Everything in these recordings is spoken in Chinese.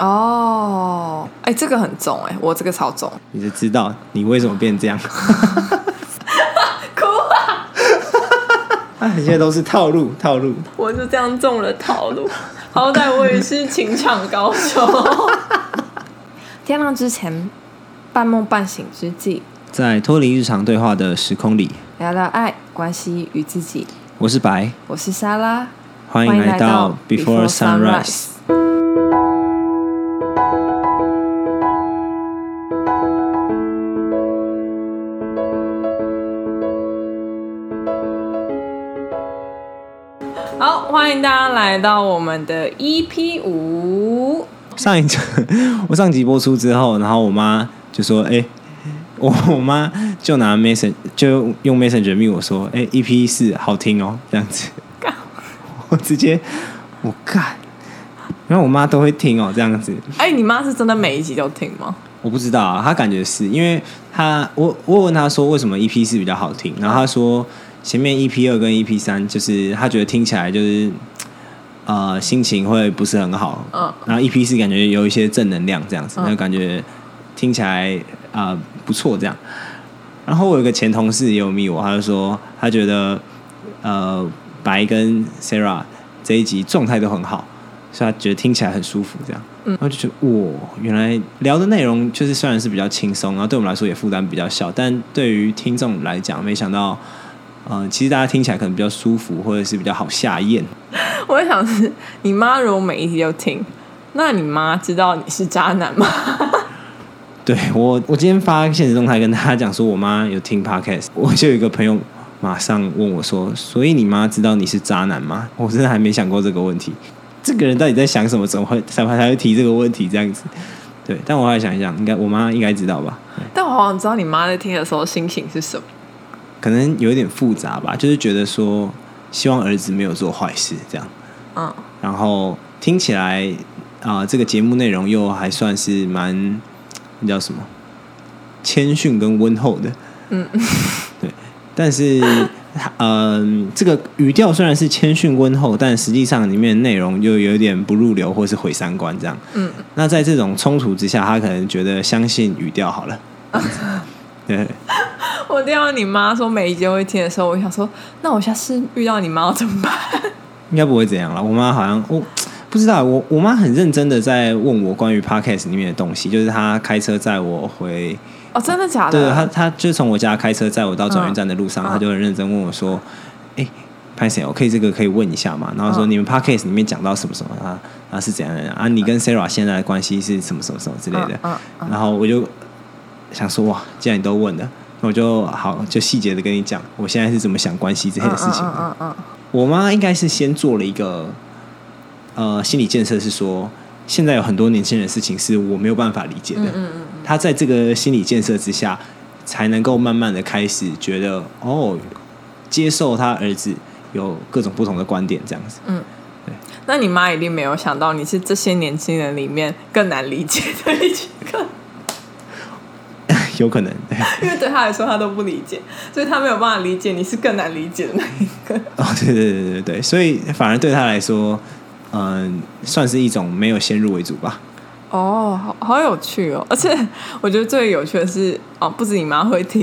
哦，哎，这个很重哎，我这个超重。你就知道你为什么变这样。哭啊！哎，现在都是套路，套路。我就这样中了套路，好歹我也是情场高手。天亮之前，半梦半醒之际，在脱离日常对话的时空里，聊聊爱、关系与自己。我是白，我是莎拉，欢迎来到 Before Sunrise。欢迎大家来到我们的 EP 五。上一次我上集播出之后，然后我妈就说：“哎、我我妈就拿 Messenger 就用 Messenger 密我说：‘哎、e p 四好听哦。’这样子，我直接我干，然后我妈都会听哦，这样子。哎、你妈是真的每一集都听吗？我不知道啊，她感觉是因为她我我问她说为什么 EP 四比较好听，然后她说前面 EP 二跟 EP 三就是她觉得听起来就是呃心情会不是很好，嗯然后 EP 是感觉有一些正能量这样子，嗯那、感觉听起来啊、呃不错这样。然后我有个前同事也有密我，他就说他觉得呃白跟 Sarah 这一集状态都很好，所以他觉得听起来很舒服这样。嗯然后就觉得哇，原来聊的内容就是虽然是比较轻松，然后对我们来说也负担比较小，但对于听众来讲，没想到。呃，其实大家听起来可能比较舒服，或者是比较好下咽。我在想是，你妈如果每一集都听，那你妈知道你是渣男吗？对我，我今天发现实动态跟大家讲说，我妈有听 podcast，我就有一个朋友马上问我说：“所以你妈知道你是渣男吗？”我真的还没想过这个问题。这个人到底在想什么？怎么会才才会提这个问题？这样子，对。但我后来想一想，应该我妈应该知道吧？但我好想知道你妈在听的时候心情是什么。可能有一点复杂吧，就是觉得说希望儿子没有做坏事这样，嗯，然后听起来啊、这个节目内容又还算是蛮那叫什么谦逊跟温厚的，嗯，对，但是嗯、这个语调虽然是谦逊温厚，但实际上里面的内容又有点不入流或是毁三观这样，嗯，那在这种冲突之下，他可能觉得相信语调好了，对。我听到你妈说每一集都会听的时候，我想说，那我下次遇到你妈要怎么办？应该不会怎样了。我妈好像我不知道，我我妈很认真的在问我关于 podcast 里面的东西，就是她开车载我回，哦，真的假的？对她她就从我家开车载我到转运站的路上，嗯她就很认真问我说：“哎、潘 Sir，我可以这个可以问一下吗？”然后说、嗯你们 podcast 里面讲到什么什么啊啊是怎样的啊？你跟 Sarah 现在的关系是什么什么什么之类的。嗯嗯然后我就想说哇，既然你都问了。那我就好，就细节的跟你讲，我现在是怎么想关系这件事情的。嗯嗯嗯我妈应该是先做了一个呃心理建设，是说现在有很多年轻人的事情是我没有办法理解的。嗯嗯嗯她在这个心理建设之下，才能够慢慢的开始觉得哦，接受他儿子有各种不同的观点，这样子。嗯。那你妈一定没有想到你是这些年轻人里面更难理解的一个，有可能，因为对他来说他都不理解，所以他没有办法理解你是更难理解的那一个。哦，对对对对对，所以反而对他来说，嗯、算是一种没有先入为主吧。哦，好好有趣哦！而且我觉得最有趣的是，哦，不止你妈会听，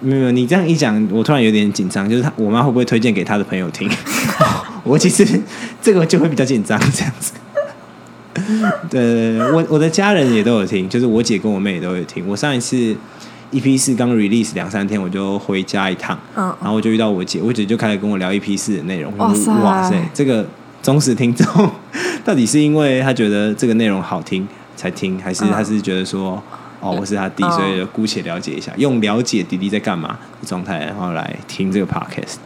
没有，没有，你这样一讲，我突然有点紧张，就是他我妈会不会推荐给他的朋友听？我其实这个就会比较紧张，这样子。对，我我的家人也都有听，就是我姐跟我妹也都有听。我上一次 EP 四刚 release 两三天，我就回家一趟，嗯然后我就遇到我姐，我姐就开始跟我聊 EP 四的内容。哇塞哇塞，这个忠实听众到底是因为他觉得这个内容好听才听，还是嗯他是觉得说？哦，我是他弟，嗯所以就姑且了解一下，用了解弟弟在干嘛的状态，然后来听这个 podcast。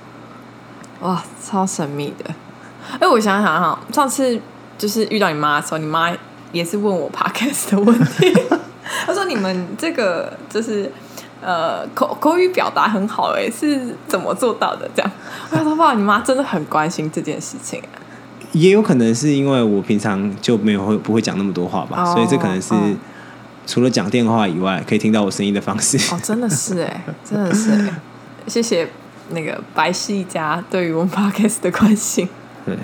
哇，超神秘的。哎，我想想哈，上次就是遇到你妈的时候，你妈也是问我 podcast 的问题。她说：“你们这个就是呃口口语表达很好，哎，是怎么做到的？”这样，我想说哇，你妈真的很关心这件事情。啊也有可能是因为我平常就没有会不会讲那么多话吧，哦所以这可能是哦除了讲电话以外，可以听到我声音的方式。哦，真的是哎，真的是哎，谢谢那个白世一家对于我们 podcast 的关心。对，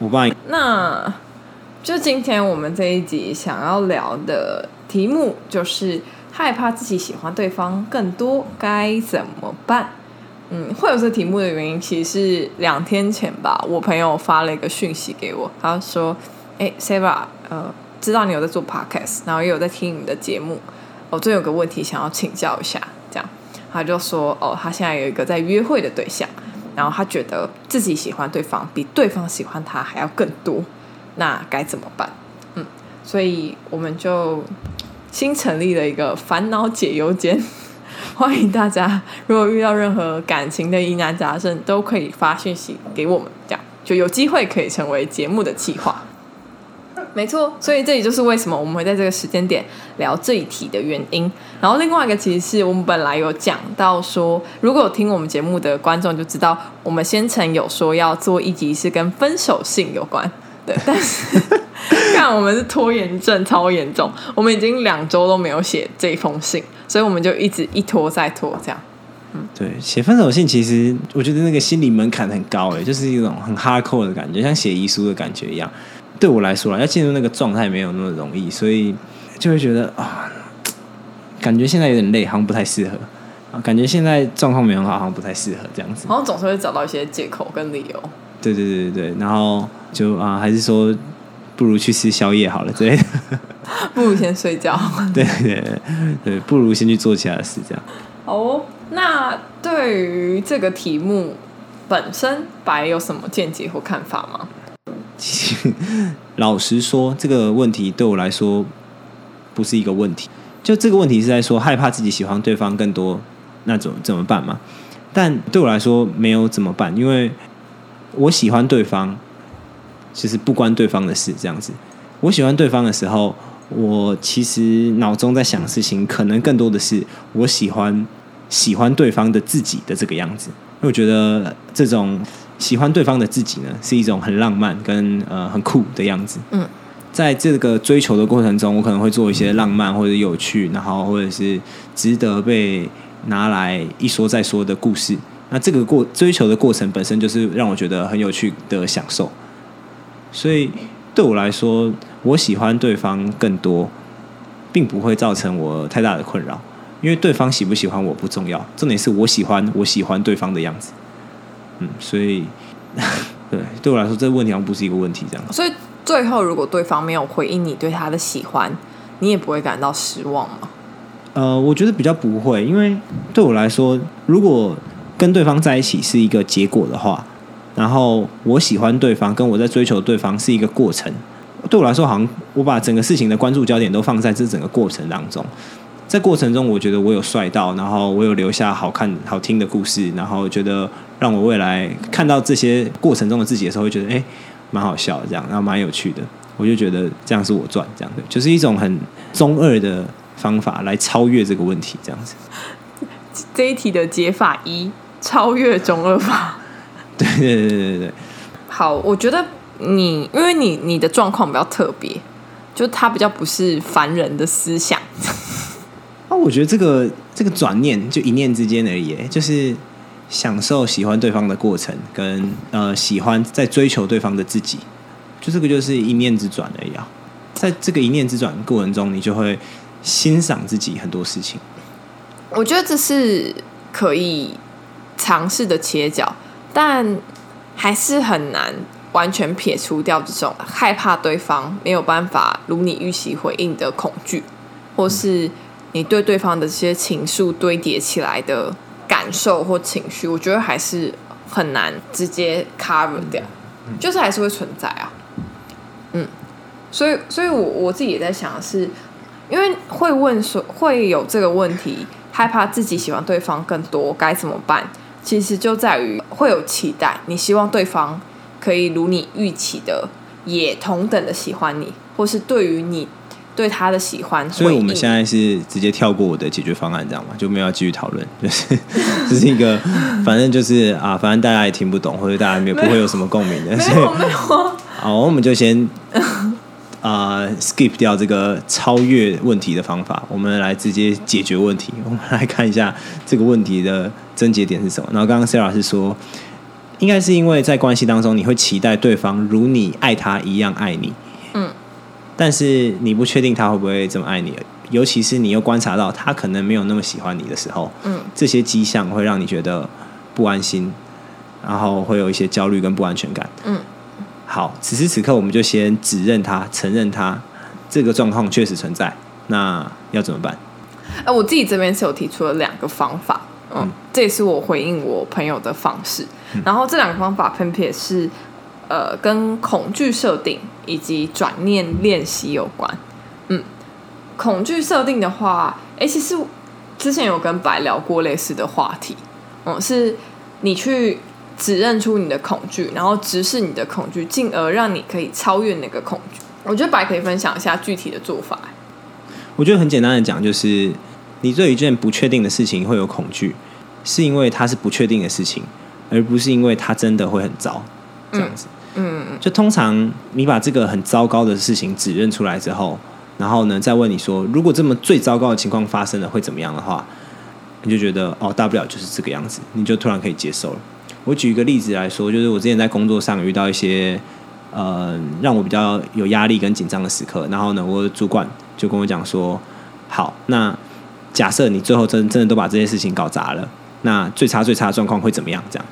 我帮你那就今天我们这一集想要聊的题目就是害怕自己喜欢对方更多该怎么办？嗯，会有这题目的原因，其实是两天前吧，我朋友发了一个讯息给我，他说：“哎，Sara，呃，知道你有在做 podcast，然后也有在听你的节目，我最有个问题想要请教一下。”这样，他就说：“哦，他现在有一个在约会的对象，然后他觉得自己喜欢对方比对方喜欢他还要更多。”那该怎么办？嗯，所以我们就新成立了一个烦恼解忧间，欢迎大家，如果遇到任何感情的疑难杂症，都可以发讯息给我们，这样就有机会可以成为节目的企划。没错，所以这里就是为什么我们会在这个时间点聊这一题的原因。然后另外一个，其实是我们本来有讲到说，如果有听我们节目的观众就知道，我们先前有说要做一集是跟分手信有关。对，但是看我们是拖延症超严重，我们已经两周都没有写这封信，所以我们就一直一拖再拖这样。嗯，对，写分手信其实我觉得那个心理门槛很高诶，就是一种很 hardcore 的感觉，像写遗书的感觉一样。对我来说啊，要进入那个状态没有那么容易，所以就会觉得啊，感觉现在有点累，好像不太适合啊。感觉现在状况没很好，好像不太适合这样子。好像总是会找到一些借口跟理由。对对对对对，然后就啊，还是说不如去吃宵夜好了之类的，不如先睡觉。对对对，不如先去做其他的事，这样。哦，那对于这个题目本身，白有什么见解或看法吗？老实说，这个问题对我来说不是一个问题。就这个问题是在说害怕自己喜欢对方更多，那怎怎么办嘛？但对我来说没有怎么办，因为我喜欢对方，其实不关对方的事。这样子，我喜欢对方的时候，我其实脑中在想事情，可能更多的是我喜欢喜欢对方的自己的这个样子。因为我觉得这种。喜欢对方的自己呢，是一种很浪漫跟呃很酷的样子。嗯，在这个追求的过程中，我可能会做一些浪漫或者有趣，然后或者是值得被拿来一说再说的故事。那这个过追求的过程本身就是让我觉得很有趣的享受。所以对我来说，我喜欢对方更多，并不会造成我太大的困扰，因为对方喜不喜欢我不重要，重点是我喜欢我喜欢对方的样子。嗯，所以对对我来说，这个问题好像不是一个问题，这样。所以最后，如果对方没有回应你对他的喜欢，你也不会感到失望吗？呃，我觉得比较不会，因为对我来说，如果跟对方在一起是一个结果的话，然后我喜欢对方，跟我在追求对方是一个过程，对我来说，好像我把整个事情的关注焦点都放在这整个过程当中。在过程中，我觉得我有帅到，然后我有留下好看、好听的故事，然后觉得让我未来看到这些过程中的自己的时候，会觉得哎，蛮好笑，这样，然后蛮有趣的。我就觉得这样是我赚，这样的，就是一种很中二的方法来超越这个问题，这样子。这一题的解法一：超越中二法。对对对对对。好，我觉得你因为你你的状况比较特别，就他比较不是凡人的思想。那 我觉得这个这个转念就一念之间而已，就是享受喜欢对方的过程，跟呃喜欢在追求对方的自己，就这个就是一念之转而已啊。在这个一念之转过程中，你就会欣赏自己很多事情。我觉得这是可以尝试的切角，但还是很难完全撇除掉这种害怕对方没有办法如你预期回应的恐惧，或是。你对对方的这些情愫堆叠起来的感受或情绪，我觉得还是很难直接 cover 掉，就是还是会存在啊。嗯，所以，所以我我自己也在想，是因为会问说会有这个问题，害怕自己喜欢对方更多该怎么办？其实就在于会有期待，你希望对方可以如你预期的，也同等的喜欢你，或是对于你。对他的喜欢，所以我们现在是直接跳过我的解决方案，这样吗？就没有继续讨论，就是这是一个，反正就是啊，反正大家也听不懂，或者大家也不会有什么共鸣的，没有没有。好，我们就先 啊 skip 掉这个超越问题的方法，我们来直接解决问题。我们来看一下这个问题的症结点是什么。然后刚刚 Sarah 是说，应该是因为在关系当中，你会期待对方如你爱他一样爱你。嗯，但是你不确定他会不会这么爱你，尤其是你又观察到他可能没有那么喜欢你的时候，嗯，这些迹象会让你觉得不安心，然后会有一些焦虑跟不安全感。嗯，好，此时此刻我们就先指认他，承认他这个状况确实存在，那要怎么办？哎，我自己这边是有提出了两个方法，嗯，嗯这也是我回应我朋友的方式。然后这两个方法分别是，呃，跟恐惧设定以及转念练习有关。嗯，恐惧设定的话，哎，其实之前有跟白聊过类似的话题，嗯，是你去指认出你的恐惧，然后直视你的恐惧，进而让你可以超越那个恐惧。我觉得白可以分享一下具体的做法。我觉得很简单的讲，就是你对一件不确定的事情会有恐惧，是因为它是不确定的事情，而不是因为它真的会很糟。这样子，嗯就通常你把这个很糟糕的事情指认出来之后，然后呢，再问你说，如果这么最糟糕的情况发生了会怎么样的话，你就觉得哦，大不了就是这个样子，你就突然可以接受了。我举一个例子来说，就是我之前在工作上遇到一些呃让我比较有压力跟紧张的时刻，然后呢，我的主管就跟我讲说，好，那假设你最后真真的都把这些事情搞砸了，那最差最差的状况会怎么样？这样。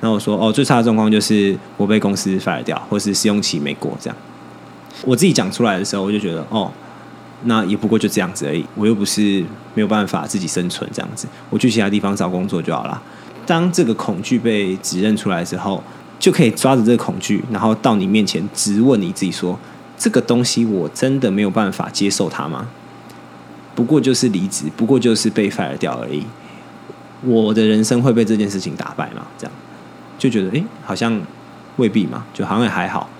然后我说，哦，最差的状况就是我被公司 fire 掉，或是试用期没过这样。我自己讲出来的时候，我就觉得，哦，那也不过就这样子而已，我又不是没有办法自己生存这样子，我去其他地方找工作就好了。当这个恐惧被指认出来之后，就可以抓着这个恐惧，然后到你面前直问你自己说：这个东西我真的没有办法接受它吗？不过就是离职，不过就是被 fire 掉而已。我的人生会被这件事情打败吗？这样就觉得，诶，好像未必嘛，就好像也还好。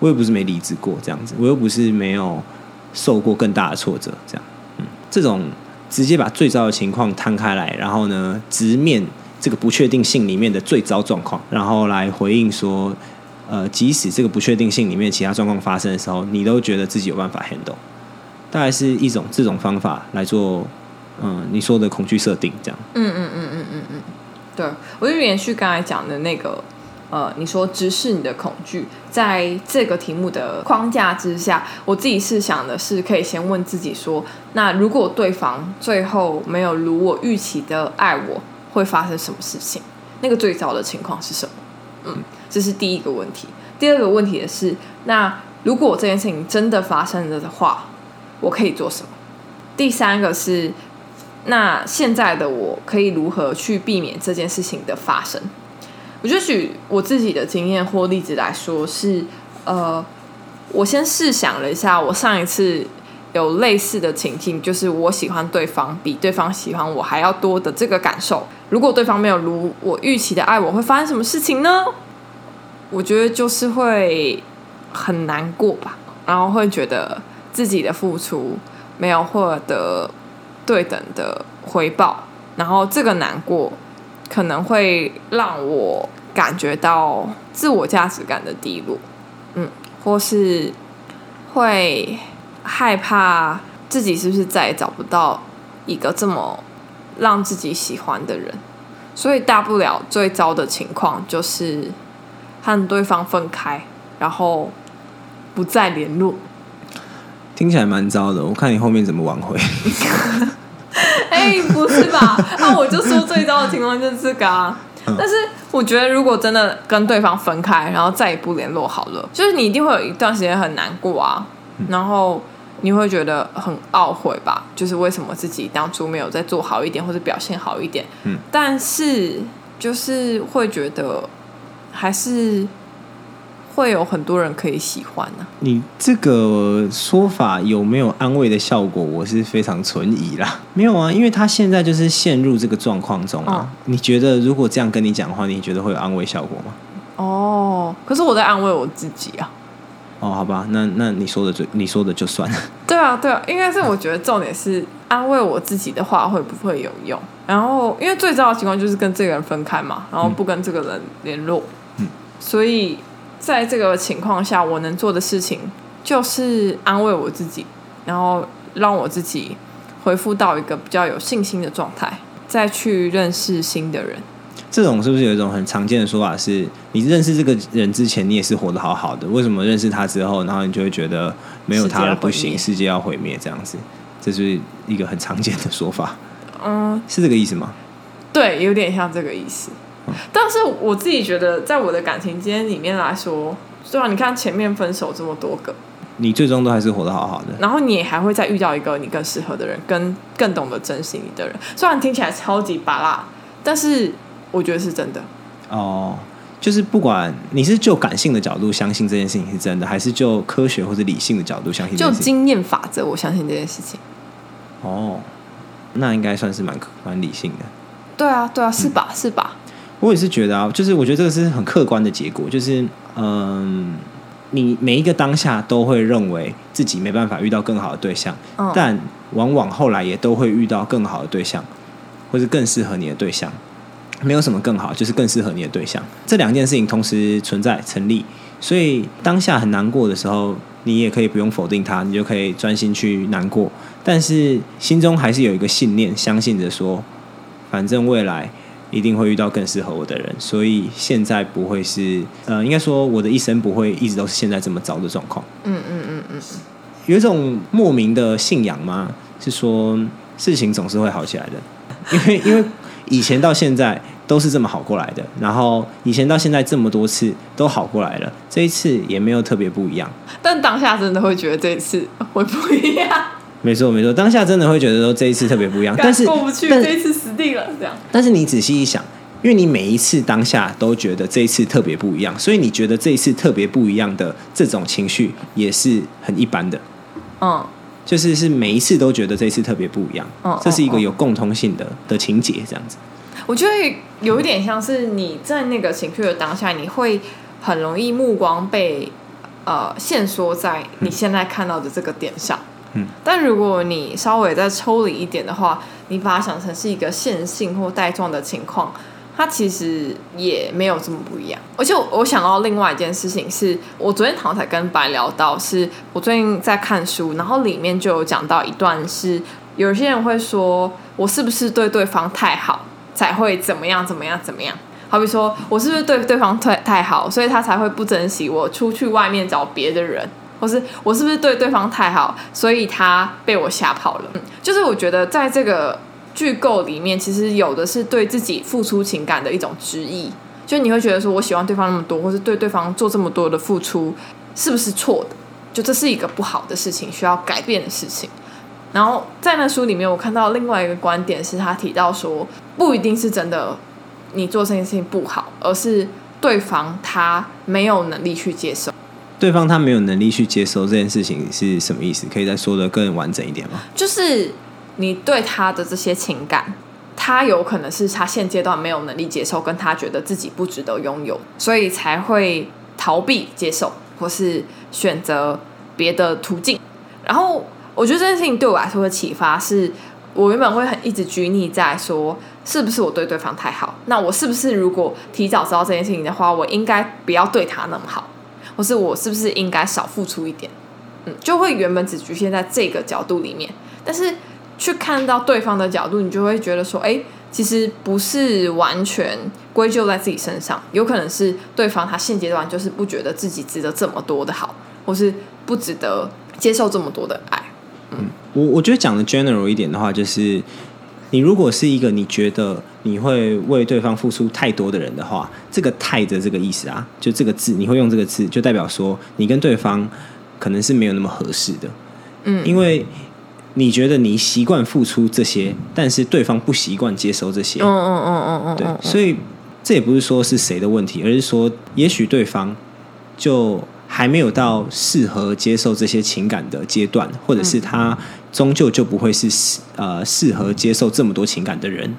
我又不是没离职过，这样子，我又不是没有受过更大的挫折，这样，嗯，这种直接把最糟的情况摊开来，然后呢，直面这个不确定性里面的最糟状况，然后来回应说，呃，即使这个不确定性里面其他状况发生的时候，你都觉得自己有办法 handle，大概是一种这种方法来做，嗯，你说的恐惧设定这样。嗯嗯嗯嗯嗯嗯，对，我就延续刚才讲的那个，呃，你说直视你的恐惧，在这个题目的框架之下，我自己是想的是，可以先问自己说，那如果对方最后没有如我预期的爱我，会发生什么事情？那个最糟的情况是什么？嗯，这是第一个问题。第二个问题的是，那如果这件事情真的发生了的话，我可以做什么？第三个是，那现在的我可以如何去避免这件事情的发生？我就举我自己的经验或例子来说，是呃，我先试想了一下，我上一次有类似的情境，就是我喜欢对方比对方喜欢我还要多的这个感受。如果对方没有如我预期的爱我，会发生什么事情呢？我觉得就是会很难过吧，然后会觉得自己的付出没有获得对等的回报，然后这个难过可能会让我感觉到自我价值感的低落，嗯，或是会害怕自己是不是再也找不到一个这么让自己喜欢的人，所以大不了最糟的情况就是和对方分开，然后不再联络。听起来蛮糟的，我看你后面怎么挽回。哎、不是吧？那、我就说最糟的情况就是这个啊。但是我觉得，如果真的跟对方分开，然后再也不联络好了，就是你一定会有一段时间很难过啊，然后你会觉得很懊悔吧？就是为什么自己当初没有再做好一点，或者表现好一点？嗯，但是就是会觉得还是会有很多人可以喜欢呢、你这个说法有没有安慰的效果？我是非常存疑啦。没有啊，因为他现在就是陷入这个状况中啊。嗯你觉得如果这样跟你讲话，你觉得会有安慰效果吗？哦，可是我在安慰我自己啊。哦，好吧，那那你说的就你说的就算了。对啊，对啊，应该是我觉得重点是安慰我自己的话会不会有用？然后因为最糟的情况就是跟这个人分开嘛，然后不跟这个人联络，嗯，所以在这个情况下，我能做的事情就是安慰我自己，然后让我自己恢复到一个比较有信心的状态，再去认识新的人。这种是不是有一种很常见的说法是，你认识这个人之前，你也是活得好好的，为什么认识他之后，然后你就会觉得没有他了不行，世界要毁灭这样子？这是一个很常见的说法。嗯，是这个意思吗？对，有点像这个意思。但是我自己觉得，在我的感情经验里面来说，虽然，你看前面分手这么多个，你最终都还是活得好好的。然后你也还会再遇到一个你更适合的人，跟更懂得珍惜你的人。虽然听起来超级拔辣，但是我觉得是真的。哦，就是不管你是就感性的角度相信这件事情是真的，还是就科学或者理性的角度相信，就经验法则，我相信这件事情。哦，那应该算是蛮蛮理性的。对啊，对啊，是吧？是吧？我也是觉得啊，就是我觉得这个是很客观的结果，就是嗯，你每一个当下都会认为自己没办法遇到更好的对象，但往往后来也都会遇到更好的对象，或是更适合你的对象。没有什么更好，就是更适合你的对象。这两件事情同时存在成立，所以当下很难过的时候，你也可以不用否定它，你就可以专心去难过。但是心中还是有一个信念，相信着说，反正未来。一定会遇到更适合我的人，所以现在不会是呃，应该说我的一生不会一直都是现在这么糟的状况。嗯嗯嗯嗯，有一种莫名的信仰吗？是说事情总是会好起来的，因为因为以前到现在都是这么好过来的，然后以前到现在这么多次都好过来了，这一次也没有特别不一样。但当下真的会觉得这一次会不一样。没错，没错，当下真的会觉得说这一次特别不一样，但是过不去，这一次死定了，这样。但是你仔细一想，因为你每一次当下都觉得这一次特别不一样，所以你觉得这一次特别不一样的这种情绪也是很一般的。嗯，就是是每一次都觉得这次特别不一样，嗯，这是一个有共通性的的情节，这样子。我觉得有一点像是你在那个情绪的当下，你会很容易目光被呃限缩在你现在看到的这个点上。嗯但如果你稍微再抽离一点的话，你把它想成是一个线性或带状的情况，它其实也没有这么不一样。而且我想到另外一件事情，是我昨天好像才跟白聊到，是我最近在看书，然后里面就有讲到一段，是有些人会说我是不是对对方太好，才会怎么样怎么样怎么样？好比说我是不是对对方太太好，所以他才会不珍惜我，出去外面找别的人。或是我是不是对对方太好，所以他被我吓跑了？嗯就是我觉得在这个剧构里面，其实有的是对自己付出情感的一种执意。就你会觉得说，我喜欢对方那么多，或是对对方做这么多的付出，是不是错的？就这是一个不好的事情，需要改变的事情。然后在那书里面，我看到另外一个观点是他提到说，不一定是真的你做这件事情不好，而是对方他没有能力去接受。对方他没有能力去接受这件事情是什么意思？可以再说的更完整一点吗？就是你对他的这些情感，他有可能是他现阶段没有能力接受，跟他觉得自己不值得拥有，所以才会逃避接受，或是选择别的途径。然后我觉得这件事情对我来说的启发是，我原本会很一直拘泥在说，是不是我对对方太好？那我是不是如果提早知道这件事情的话，我应该不要对他那么好？或是我是不是应该少付出一点？嗯，就会原本只局限在这个角度里面，但是去看到对方的角度，你就会觉得说，哎，其实不是完全归咎在自己身上，有可能是对方他现阶段就是不觉得自己值得这么多的好，或是不值得接受这么多的爱。嗯，我我觉得讲的 general 一点的话，就是。你如果是一个你觉得你会为对方付出太多的人的话，这个“太”的这个意思啊，就这个字，你会用这个字，就代表说你跟对方可能是没有那么合适的。嗯，因为你觉得你习惯付出这些，但是对方不习惯接收这些。嗯嗯嗯嗯嗯，对，所以这也不是说是谁的问题，而是说也许对方就。还没有到适合接受这些情感的阶段，或者是他终究就不会是适呃适合接受这么多情感的人。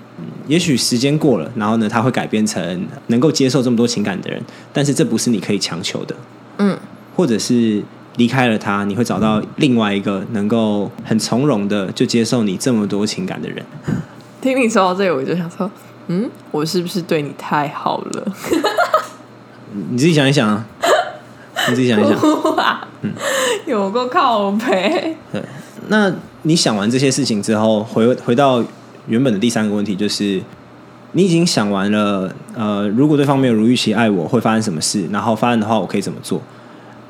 也许时间过了，然后呢，他会改变成能够接受这么多情感的人，但是这不是你可以强求的。嗯，或者是离开了他，你会找到另外一个能够很从容的就接受你这么多情感的人。听你说到这个，我就想说，嗯，我是不是对你太好了？你自己想一想啊。你自己想一想，嗯，有个靠背。对，那你想完这些事情之后，回回到原本的第三个问题，就是你已经想完了，呃，如果对方没有如预期爱我，会发生什么事？然后发生的话，我可以怎么做？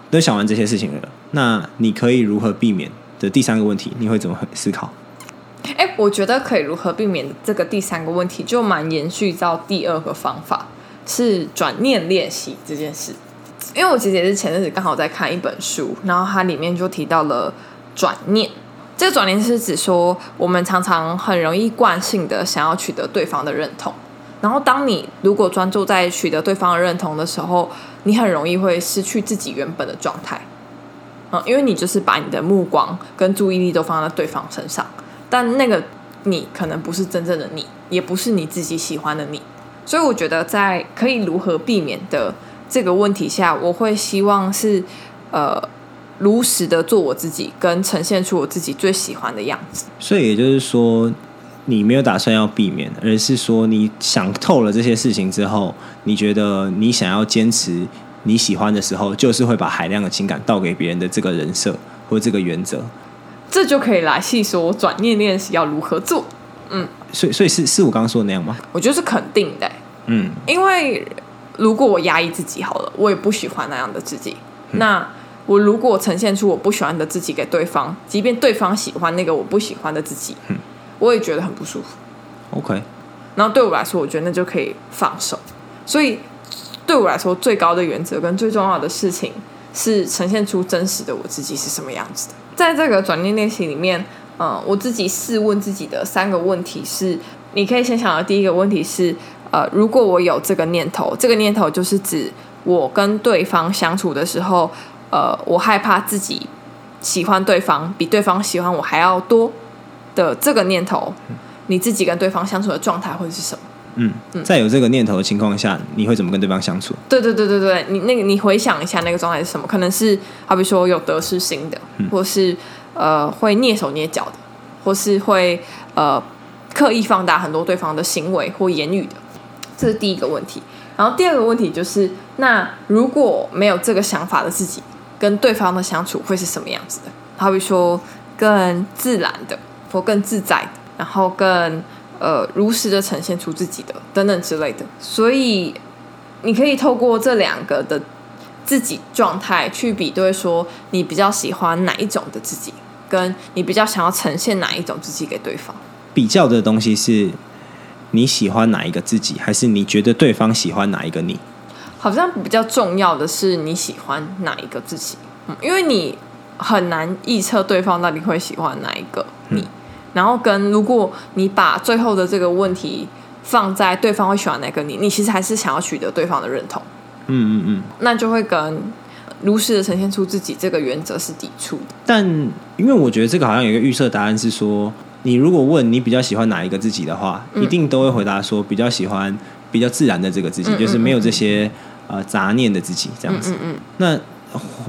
都想完这些事情了，那你可以如何避免的第三个问题，你会怎么思考？哎，我觉得可以如何避免这个第三个问题，就蛮延续到第二个方法，是转念练习这件事。因为我其实也是前阵子刚好在看一本书，然后它里面就提到了转念。这个转念是指说，我们常常很容易惯性的想要取得对方的认同，然后当你如果专注在取得对方的认同的时候，你很容易会失去自己原本的状态。嗯，因为你就是把你的目光跟注意力都放在对方身上，但那个你可能不是真正的你，也不是你自己喜欢的你。所以我觉得在可以如何避免的。这个问题下，我会希望是呃，如实的做我自己，跟呈现出我自己最喜欢的样子。所以也就是说，你没有打算要避免，而是说你想透了这些事情之后，你觉得你想要坚持你喜欢的时候，就是会把海量的情感倒给别人的这个人设或这个原则。这就可以来细说转念练习要如何做。嗯，所以所以是是我刚刚说的那样吗？我觉得是肯定的。嗯，因为。如果我压抑自己好了，我也不喜欢那样的自己。那我如果呈现出我不喜欢的自己给对方，即便对方喜欢那个我不喜欢的自己，我也觉得很不舒服。OK。然后对我来说，我觉得那就可以放手。所以对我来说，最高的原则跟最重要的事情是呈现出真实的我自己是什么样子的。在这个转念练习里面，嗯，我自己试问自己的三个问题是：你可以先想到第一个问题是。呃，如果我有这个念头，这个念头就是指我跟对方相处的时候，呃，我害怕自己喜欢对方比对方喜欢我还要多的这个念头，你自己跟对方相处的状态会是什么？嗯，在有这个念头的情况下，你会怎么跟对方相处？对对对对对，你那个你回想一下那个状态是什么？可能是好比说有得失心的，或是呃会蹑手蹑脚的，或是会呃刻意放大很多对方的行为或言语的。这是第一个问题，然后第二个问题就是，那如果没有这个想法的自己，跟对方的相处会是什么样子的？好比说更自然的，或更自在，然后更呃如实的呈现出自己的等等之类的。所以你可以透过这两个的自己状态去比对，说你比较喜欢哪一种的自己，跟你比较想要呈现哪一种自己给对方。比较的东西是。你喜欢哪一个自己，还是你觉得对方喜欢哪一个你？好像比较重要的是你喜欢哪一个自己，嗯，因为你很难预测对方到底会喜欢哪一个你。然后跟如果你把最后的这个问题放在对方会喜欢哪个你，你其实还是想要取得对方的认同。嗯嗯嗯，那就会跟如实的呈现出自己这个原则是抵触的。但因为我觉得这个好像有一个预设答案是说。你如果问你比较喜欢哪一个自己的话，一定都会回答说比较喜欢比较自然的这个自己，就是没有这些呃杂念的自己这样子。嗯那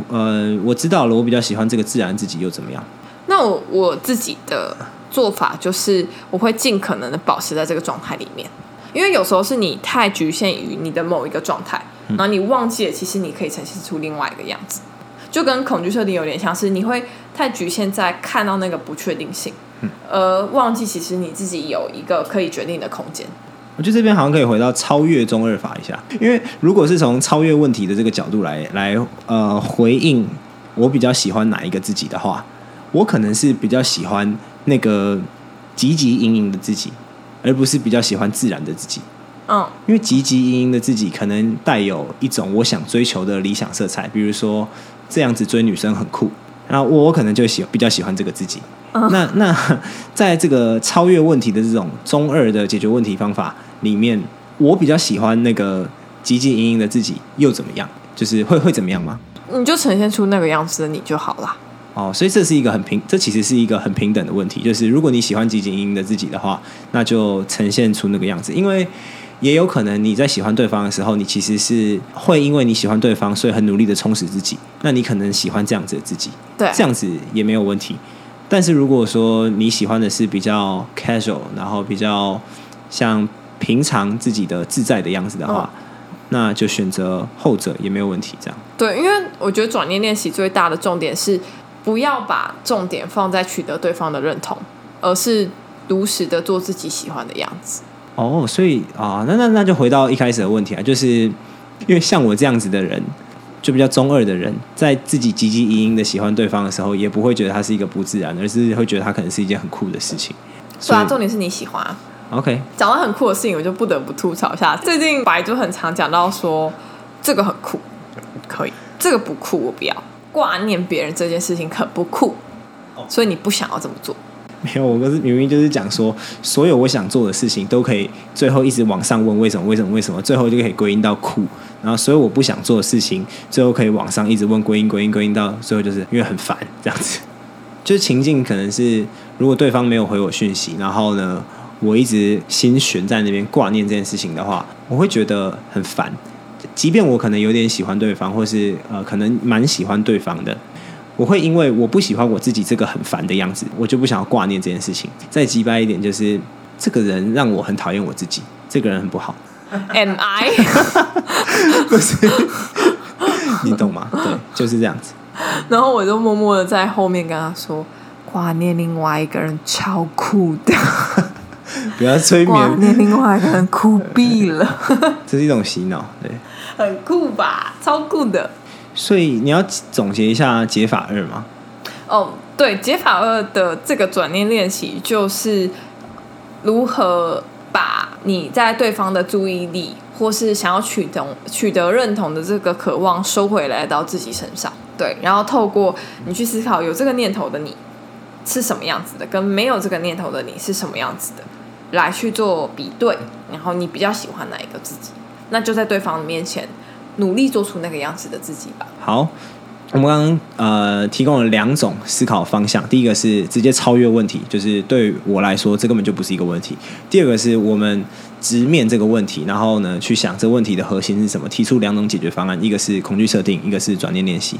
呃，我知道了，我比较喜欢这个自然自己又怎么样？那我我自己的做法就是，我会尽可能的保持在这个状态里面，因为有时候是你太局限于你的某一个状态，然后你忘记了其实你可以呈现出另外一个样子，就跟恐惧设定有点像是，你会太局限在看到那个不确定性。而，忘记其实你自己有一个可以决定的空间。我觉得这边好像可以回到超越中二法一下，因为如果是从超越问题的这个角度来来呃回应，我比较喜欢哪一个自己的话，我可能是比较喜欢那个积极盈盈的自己，而不是比较喜欢自然的自己。嗯，因为积极盈盈的自己可能带有一种我想追求的理想色彩，比如说这样子追女生很酷，然后我可能就喜比较喜欢这个自己。那 那在这个超越问题的这种中二的解决问题方法里面，我比较喜欢那个积极盈盈的自己，又怎么样？就是会会怎么样吗？你就呈现出那个样子的你就好了。哦，所以这是一个很平，这其实是一个很平等的问题。就是如果你喜欢积极盈盈的自己的话，那就呈现出那个样子。因为也有可能你在喜欢对方的时候，你其实是会因为你喜欢对方，所以很努力的充实自己。那你可能喜欢这样子的自己，对，这样子也没有问题。但是如果说你喜欢的是比较 casual，然后比较像平常自己的自在的样子的话，那就选择后者也没有问题。这样对，因为我觉得转念练习最大的重点是不要把重点放在取得对方的认同，而是如实的做自己喜欢的样子。哦，所以啊，那那那就回到一开始的问题啊，就是因为像我这样子的人，就比较中二的人，在自己汲汲营营的喜欢对方的时候，也不会觉得他是一个不自然，而是会觉得他可能是一件很酷的事情。对啊，重点是你喜欢啊。OK，讲到很酷的事情，我就不得不吐槽一下。最近白就很常讲到说，这个很酷，可以；这个不酷，我不要。挂念别人这件事情可不酷，所以你不想要这么做。没有，我是明明就是讲说，所有我想做的事情都可以最后一直往上问为什么为什么为什么，最后就可以归因到酷。然后所有我不想做的事情，最后可以往上一直问归因归因归因到最后就是因为很烦这样子。就是情境可能是，如果对方没有回我讯息，然后呢，我一直心悬在那边挂念这件事情的话，我会觉得很烦。即便我可能有点喜欢对方，或是呃可能蛮喜欢对方的，我会因为我不喜欢我自己这个很烦的样子，我就不想要挂念这件事情。再击败一点，就是这个人让我很讨厌我自己，这个人很不好，Am I？不是？你懂吗？对，就是这样子。然后我就默默的在后面跟他说，挂念另外一个人超酷的，不要催挂眠，念另外一个人酷毙了，这是一种洗脑。对，很酷吧？超酷的。所以你要总结一下解法二吗？哦，对，解法二的这个转念练习就是如何把你在对方的注意力，或是想要取得取得认同的这个渴望收回来到自己身上。对，然后透过你去思考有这个念头的你是什么样子的，跟没有这个念头的你是什么样子的，来去做比对，然后你比较喜欢哪一个自己，那就在对方面前努力做出那个样子的自己吧。好，我们刚刚呃提供了两种思考方向，第一个是直接超越问题，就是对我来说这根本就不是一个问题；第二个是我们直面这个问题，然后呢去想这问题的核心是什么，提出两种解决方案，一个是恐惧设定，一个是转念练习。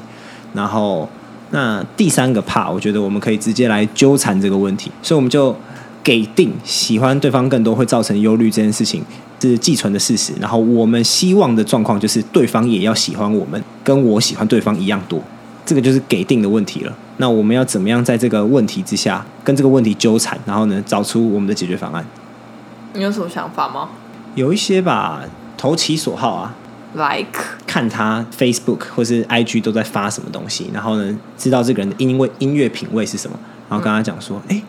然后那第三个怕我觉得我们可以直接来纠缠这个问题，所以我们就给定喜欢对方更多会造成忧虑这件事情是既存的事实，然后我们希望的状况就是对方也要喜欢我们，跟我喜欢对方一样多，这个就是给定的问题了。那我们要怎么样在这个问题之下跟这个问题纠缠，然后呢找出我们的解决方案？你有什么想法吗有一些吧，投其所好啊，？Like 看他 Facebook 或是 IG 都在发什么东西，然后呢，知道这个人的音味音乐品味是什么，然后跟他讲说，哎、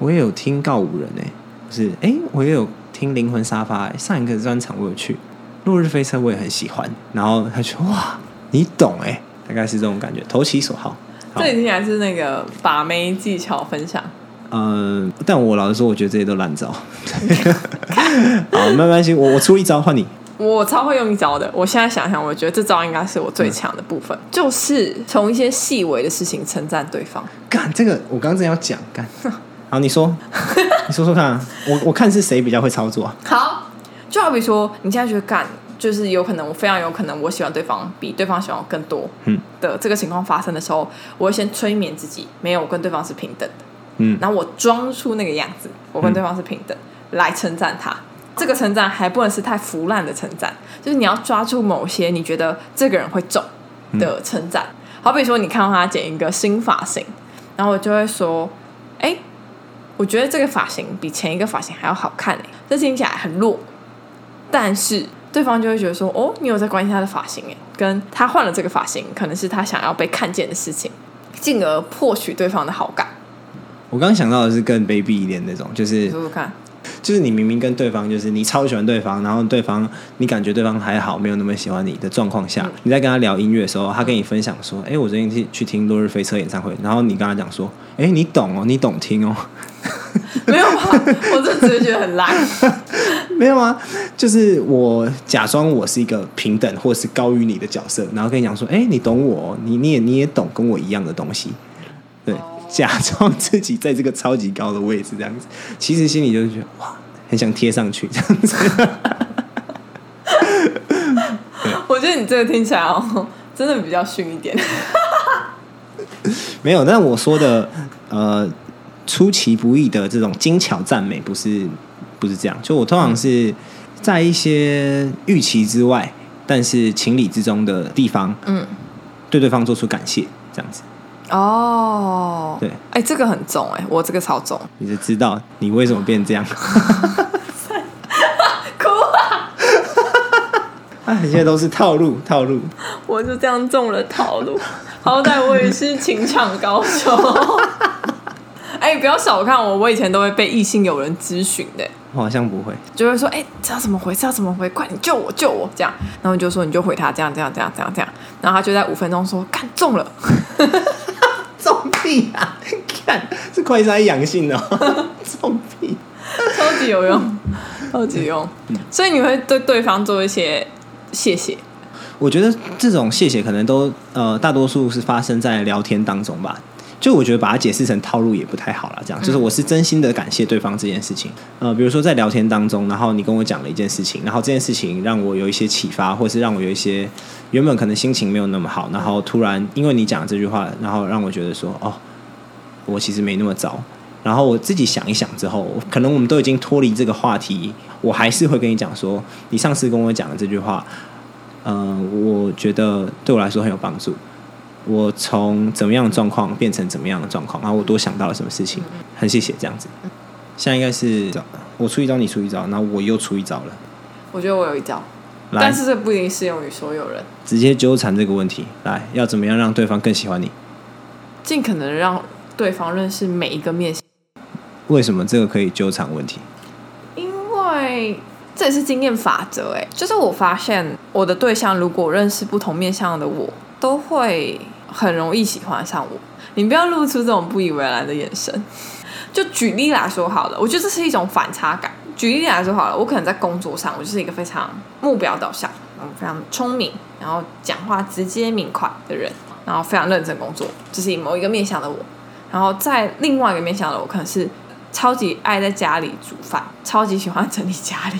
我也有听告五人哎、就是哎、我也有听灵魂沙发、欸，上一个专场我有去，落日飞车我也很喜欢，然后他说哇，你懂哎、大概是这种感觉，投其所好。好这里听起来是那个把妹技巧分享。嗯，但我老实说，我觉得这些都烂招。好，没关系，我我出一招换你。我超会用一招的，我现在想想，我觉得这招应该是我最强的部分，就是从一些细微的事情称赞对方。干这个，我刚刚正要讲干。好，你说，你说说看、啊，我我看是谁比较会操作啊？好，就好比说，你现在觉得干，就是有可能，我非常有可能我喜欢对方比对方喜欢我更多，嗯。的这个情况发生的时候，我会先催眠自己，没有，我跟对方是平等的，嗯。然后我装出那个样子，我跟对方是平等，来称赞他。这个称赞还不能是太腐烂的称赞，就是你要抓住某些你觉得这个人会中的称赞。好比说，你看到他剪一个新发型，然后我就会说：“哎、我觉得这个发型比前一个发型还要好看哎、这听起来很弱。”但是对方就会觉得说：“哦，你有在关心他的发型哎，跟他换了这个发型，可能是他想要被看见的事情，进而获取对方的好感。我刚刚想到的是更卑鄙一点那种，就你是说说看，就是你明明跟对方就是你超喜欢对方，然后对方你感觉对方还好，没有那么喜欢你的状况下，嗯你在跟他聊音乐的时候，他跟你分享说：“哎、我最近去去听落日飞车演唱会。”然后你跟他讲说：“哎、你懂哦，你懂听哦。” 没有吧？我这只是觉得很烂。没有啊，就是我假装我是一个平等或是高于你的角色，然后跟你讲说，哎、你懂我哦，你你也你也懂跟我一样的东西，对，假装自己在这个超级高的位置这样子，其实心里就是觉得哇，很想贴上去这样子。我觉得你这个听起来哦，真的比较逊一点。没有，但我说的呃出其不意的这种精巧赞美，不是不是这样，就我通常是在一些预期之外，但是情理之中的地方，嗯，对对方做出感谢，这样子。哦，对，哎、这个很重哎、我这个超重。你就知道你为什么变这样。哎，现在都是套路，套路。我就这样中了套路，好歹我也是情场高手。哎、不要小看我，我以前都会被异性友人咨询的，我好像不会。就会说，哎、这要怎么回？这要怎么回？快你救我，救我！这样，然后就说你就回他这样这样这样这样这样，然后他就在五分钟说，看中了。中屁啊！看是快筛阳性哦，中屁。超级有用，超级有用。所以你会对对方做一些谢谢，我觉得这种谢谢可能都呃大多数是发生在聊天当中吧。就我觉得把它解释成套路也不太好了，这样就是我是真心的感谢对方这件事情。呃，比如说在聊天当中，然后你跟我讲了一件事情，然后这件事情让我有一些启发，或是让我有一些原本可能心情没有那么好，然后突然因为你讲这句话，然后让我觉得说哦，我其实没那么糟。然后我自己想一想之后，可能我们都已经脱离这个话题，我还是会跟你讲说，你上次跟我讲的这句话，呃，我觉得对我来说很有帮助。我从怎么样的状况变成怎么样的状况，然后我多想到了什么事情，很谢谢这样子。现在应该是我出一招，你出一招，然后我又出一招了，我觉得我有一招，但是这不一定适用于所有人。直接纠缠这个问题，来要怎么样让对方更喜欢你？尽可能让对方认识每一个面向，为什么这个可以纠缠问题？因为这也是经验法则。哎，就是我发现我的对象如果认识不同面向的我，都会很容易喜欢上我。你不要露出这种不以为然的眼神。就举例来说好了，我觉得这是一种反差感。举例来说好了，我可能在工作上，我就是一个非常目标导向，嗯，非常聪明，然后讲话直接明快的人，然后非常认真工作，这是某一个面向的我。然后在另外一个面向的我，可能是超级爱在家里煮饭，超级喜欢整理家里，